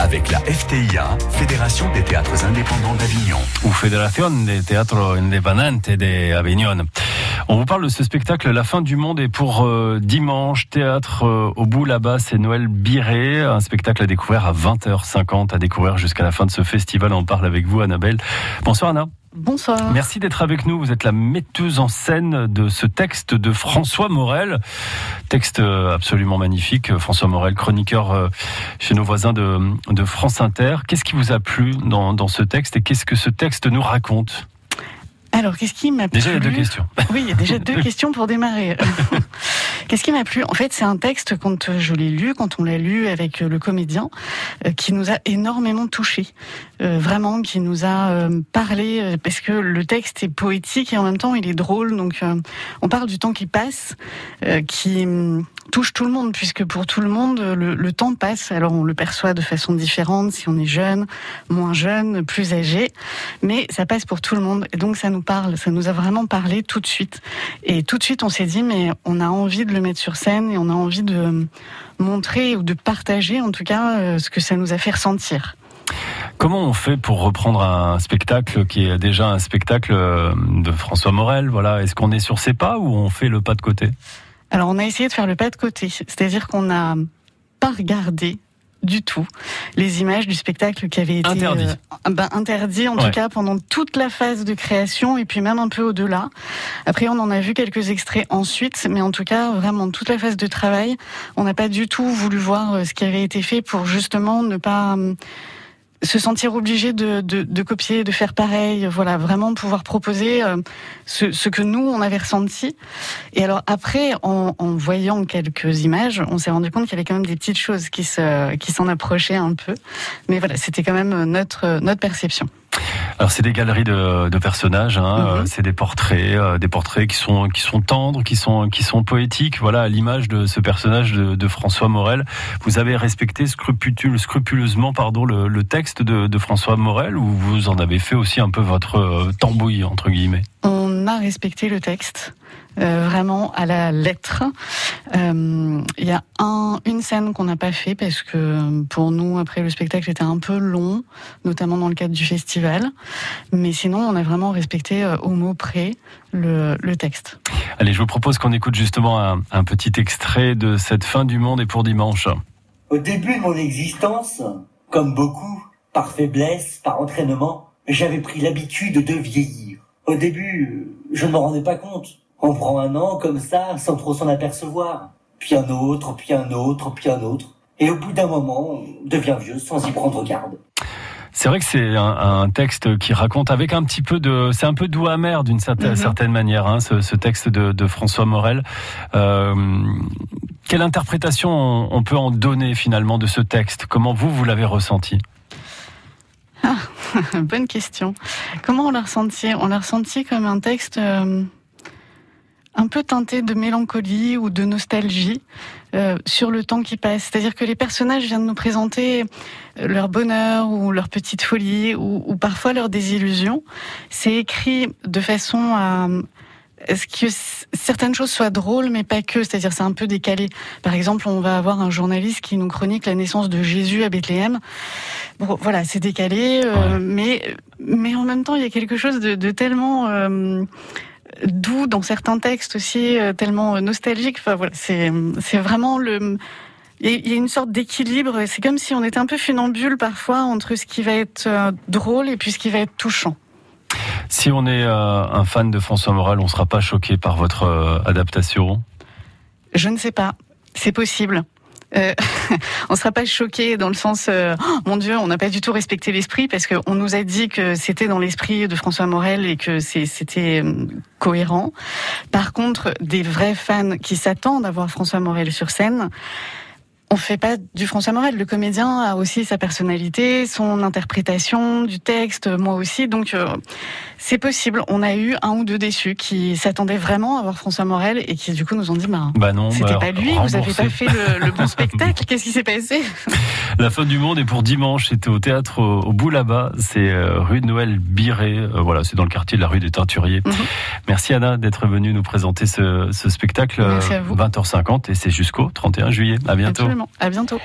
Avec la FTIA, Fédération des théâtres indépendants d'Avignon. Ou Fédération des théâtres indépendants d'Avignon. On vous parle de ce spectacle La fin du monde et pour euh, dimanche, théâtre euh, au bout là-bas, c'est Noël Biré, un spectacle à découvrir à 20h50, à découvrir jusqu'à la fin de ce festival. On parle avec vous, Annabelle. Bonsoir Anna. Bonsoir. Merci d'être avec nous. Vous êtes la metteuse en scène de ce texte de François Morel. Texte euh, absolument magnifique. François Morel, chroniqueur euh, chez nos voisins de, de France Inter. Qu'est-ce qui vous a plu dans, dans ce texte et qu'est-ce que ce texte nous raconte? Alors, qu'est-ce qui m'a plu Déjà, il y a deux questions. Oui, il y a déjà deux questions pour démarrer. qu'est-ce qui m'a plu? En fait, c'est un texte, quand je l'ai lu, quand on l'a lu avec le comédien, euh, qui nous a énormément touchés. Euh, vraiment, qui nous a euh, parlé, parce que le texte est poétique et en même temps, il est drôle. Donc, on parle du temps qui passe, qui hum, touche tout le monde, puisque pour tout le monde, le, le, temps passe. Alors on le perçoit de façon différente, si on est jeune, moins jeune, plus âgé, mais ça passe pour tout le monde. Et donc ça nous parle, ça nous a vraiment parlé tout de suite. Et tout de suite, on s'est dit, mais on a envie de le mettre sur scène et on a envie de montrer ou de partager, en tout cas, euh, ce que ça nous a fait ressentir. Comment on fait pour reprendre un spectacle qui est déjà un spectacle euh, de François Morel Voilà, est-ce qu'on est sur ses pas ou on fait le pas de côté? Alors on a essayé de faire le pas de côté, c'est-à-dire qu'on n'a pas regardé du tout. Les images du spectacle qui avait été interdit, euh, ben, interdit en tout cas pendant toute la phase de création et puis même un peu au-delà. Après on en a vu quelques extraits ensuite, mais en tout cas vraiment toute la phase de travail, on n'a pas du tout voulu voir euh, ce qui avait été fait pour justement ne pas hum, se sentir obligé de, de, de, copier, de faire pareil, voilà, vraiment pouvoir proposer euh, ce, ce, que nous on avait ressenti. Et alors après, en, en voyant quelques images, on s'est rendu compte qu'il y avait quand même des petites choses qui se qui s'en approchaient un peu. Mais voilà, c'était quand même notre notre perception. Alors c'est des galeries de, de personnages, hein, mhm. euh, c'est des portraits, euh, des portraits qui sont qui sont tendres, qui sont qui sont poétiques. Voilà, à l'image de ce personnage de, de, François Morel. Vous avez respecté scrupule, scrupuleusement pardon le, le texte de, de, François Morel ou vous en avez fait aussi un peu votre euh, tambouille entre guillemets? On a respecté le texte. Euh, vraiment à la lettre. Il euh, y a un, une scène qu'on n'a pas fait parce que pour nous, après le spectacle était un peu long, notamment dans le cadre du festival. Mais sinon, on a vraiment respecté euh, au mot près le, le, texte. Allez, je vous propose qu'on écoute justement un, un petit extrait de cette fin du monde et pour dimanche. Au début de mon existence, comme beaucoup, par faiblesse, par entraînement, j'avais pris l'habitude de vieillir. Au début, je ne me rendais pas compte on prend un an comme ça, sans trop s'en apercevoir. Puis un autre, puis un autre, puis un autre. Et au bout d'un moment, on devient vieux sans y prendre garde. C'est vrai que c'est un, texte qui raconte avec un petit peu de, c'est un peu doux amer d'une certaine, mhm. certaine manière, hein, ce, texte de, François Morel. Euh, quelle interprétation on, peut en donner finalement de ce texte? Comment vous, vous l'avez ressenti? Ah, Bonne question. Comment on l'a ressenti? On l'a ressenti comme un texte. Euh, un peu teinté de mélancolie ou de nostalgie euh, sur le temps qui passe. C'est-à-dire que les personnages viennent nous présenter euh, leur bonheur ou leur petite folie ou, ou parfois leur désillusion. C'est écrit de façon à ce que certaines choses soient drôles, mais pas que. C'est-à-dire, c'est un peu décalé. Par exemple, on va avoir un journaliste qui nous chronique la naissance de Jésus à Bethléem. Bon, voilà, c'est décalé, euh, mais mais en même temps, il y a quelque chose de, de tellement euh, doux dans certains textes aussi, euh, tellement nostalgique. Enfin voilà, c'est c'est vraiment le il y a une sorte d'équilibre. C'est comme si on était un peu funambule parfois entre ce qui va être euh, drôle et puis ce qui va être touchant. Si on est euh, un fan de François Morel, on ne sera pas choqué par votre adaptation? Je ne sais pas. C'est possible euh, on sera pas choqué dans le sens, euh, oh, mon Dieu, on n'a pas du tout respecté l'esprit parce qu'on nous a dit que c'était dans l'esprit de François Morel et que c'était euh, cohérent. Par contre, des vrais fans qui s'attendent à voir François Morel sur scène, on fait pas du François Morel. Le comédien a aussi sa personnalité, son interprétation du texte, moi aussi. Donc euh, c'est possible. On a eu un ou deux déçus qui s'attendaient vraiment à voir François Morel et qui du coup nous ont dit bah, bah non, c'était bah, pas lui, vous avez pas fait le, bon spectacle. Qu'est-ce qui s'est passé? La fin du monde est pour dimanche. C'était au théâtre au, bout là-bas. C'est euh, rue de Noël Biré. Euh, voilà, c'est dans le quartier de la rue des Teinturiers. Mhm. Merci Anna d'être venue nous présenter ce, ce spectacle. Merci à vous. 20h50 et c'est jusqu'au 31 juillet. À bientôt. À bientôt.